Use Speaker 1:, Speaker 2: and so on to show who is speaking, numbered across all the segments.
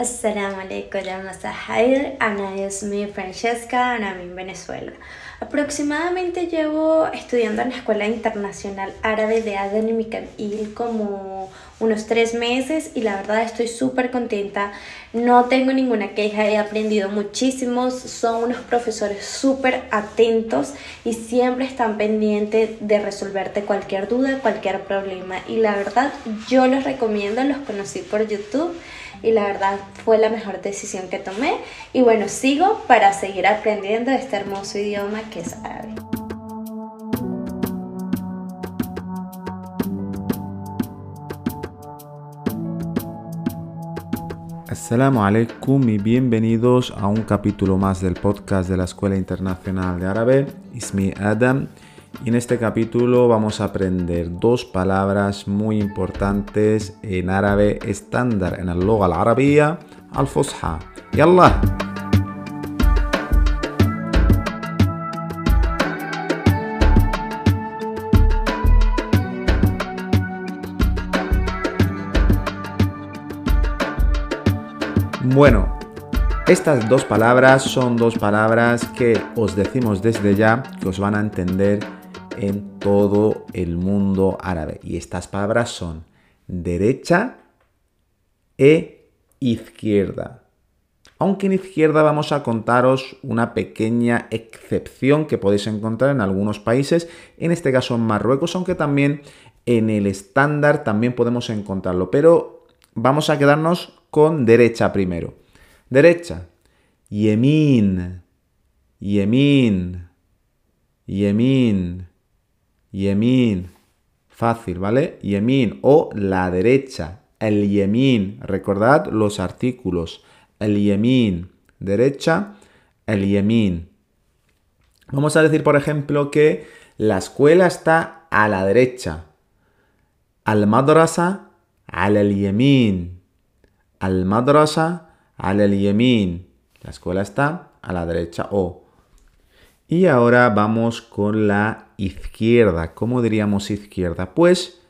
Speaker 1: Assalamu alaikum, la Masahair. Ana es Francesca, Ana en Venezuela. Aproximadamente llevo estudiando en la Escuela Internacional Árabe de Aden y Mikhail como unos tres meses y la verdad estoy súper contenta. No tengo ninguna queja, he aprendido muchísimos, son unos profesores súper atentos y siempre están pendientes de resolverte cualquier duda, cualquier problema. Y la verdad yo los recomiendo, los conocí por YouTube y la verdad fue la mejor decisión que tomé. Y bueno, sigo para seguir aprendiendo este hermoso idioma que es árabe.
Speaker 2: Assalamu alaikum y bienvenidos a un capítulo más del podcast de la Escuela Internacional de Árabe. Ismi Adam. Y en este capítulo vamos a aprender dos palabras muy importantes en árabe estándar, en el loga al arabia al fusha. ¡Yallah! Bueno, estas dos palabras son dos palabras que os decimos desde ya que os van a entender en todo el mundo árabe. Y estas palabras son derecha e izquierda. Aunque en izquierda vamos a contaros una pequeña excepción que podéis encontrar en algunos países, en este caso en Marruecos, aunque también en el estándar también podemos encontrarlo. Pero vamos a quedarnos con derecha primero. Derecha. Yemin. Yemin. Yemin. Yemin. Fácil, ¿vale? Yemin o la derecha. El yemin. Recordad los artículos. El yemin. Derecha. El yemin. Vamos a decir, por ejemplo, que la escuela está a la derecha. Al madrasa al yemin. Al madrasa al yemin. La escuela está a la derecha o. Y ahora vamos con la izquierda. ¿Cómo diríamos izquierda? Pues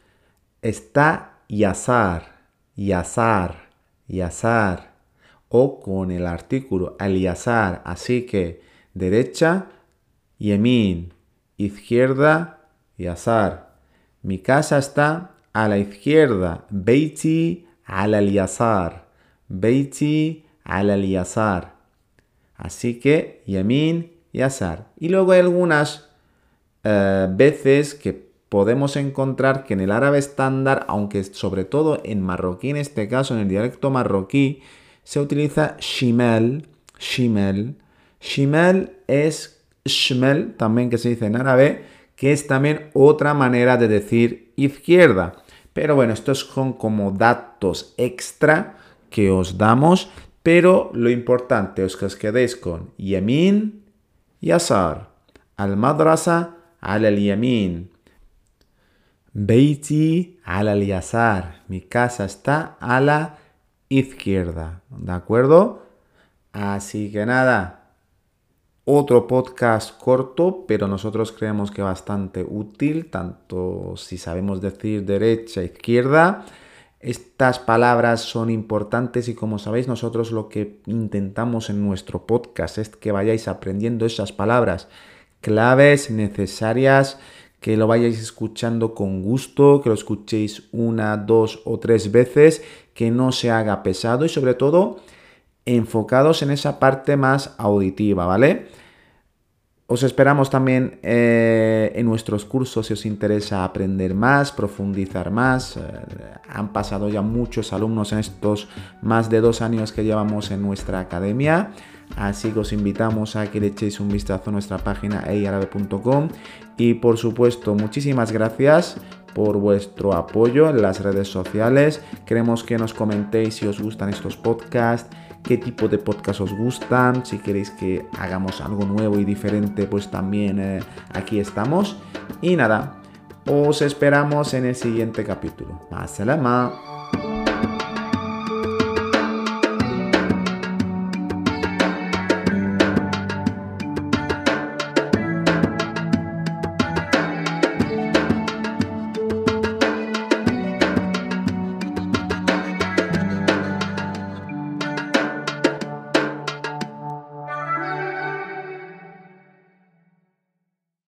Speaker 2: está yazar, yazar, yazar. O con el artículo al yazar. Así que derecha, yemin. Izquierda, yazar. Mi casa está a la izquierda. Beiti al yazar. Beiti al yazar. Así que yamin, yazar. Y luego hay algunas eh, veces que podemos encontrar que en el árabe estándar, aunque sobre todo en marroquí, en este caso en el dialecto marroquí, se utiliza shimel, shimel. Shimel es shmel, también que se dice en árabe, que es también otra manera de decir izquierda. Pero bueno, estos son como datos extra que os damos, pero lo importante es que os quedéis con yemin, yasar, al madrasa, al yamin. Beiti al yasar. Mi casa está a la izquierda. ¿De acuerdo? Así que nada. Otro podcast corto, pero nosotros creemos que bastante útil, tanto si sabemos decir derecha, izquierda. Estas palabras son importantes y como sabéis nosotros lo que intentamos en nuestro podcast es que vayáis aprendiendo esas palabras claves necesarias, que lo vayáis escuchando con gusto, que lo escuchéis una, dos o tres veces, que no se haga pesado y sobre todo enfocados en esa parte más auditiva, ¿vale? Os esperamos también eh, en nuestros cursos si os interesa aprender más, profundizar más. Eh, han pasado ya muchos alumnos en estos más de dos años que llevamos en nuestra academia. Así que os invitamos a que le echéis un vistazo a nuestra página eiarabe.com. Y por supuesto, muchísimas gracias por vuestro apoyo en las redes sociales. Queremos que nos comentéis si os gustan estos podcasts qué tipo de podcast os gustan, si queréis que hagamos algo nuevo y diferente, pues también eh, aquí estamos. Y nada, os esperamos en el siguiente capítulo. Más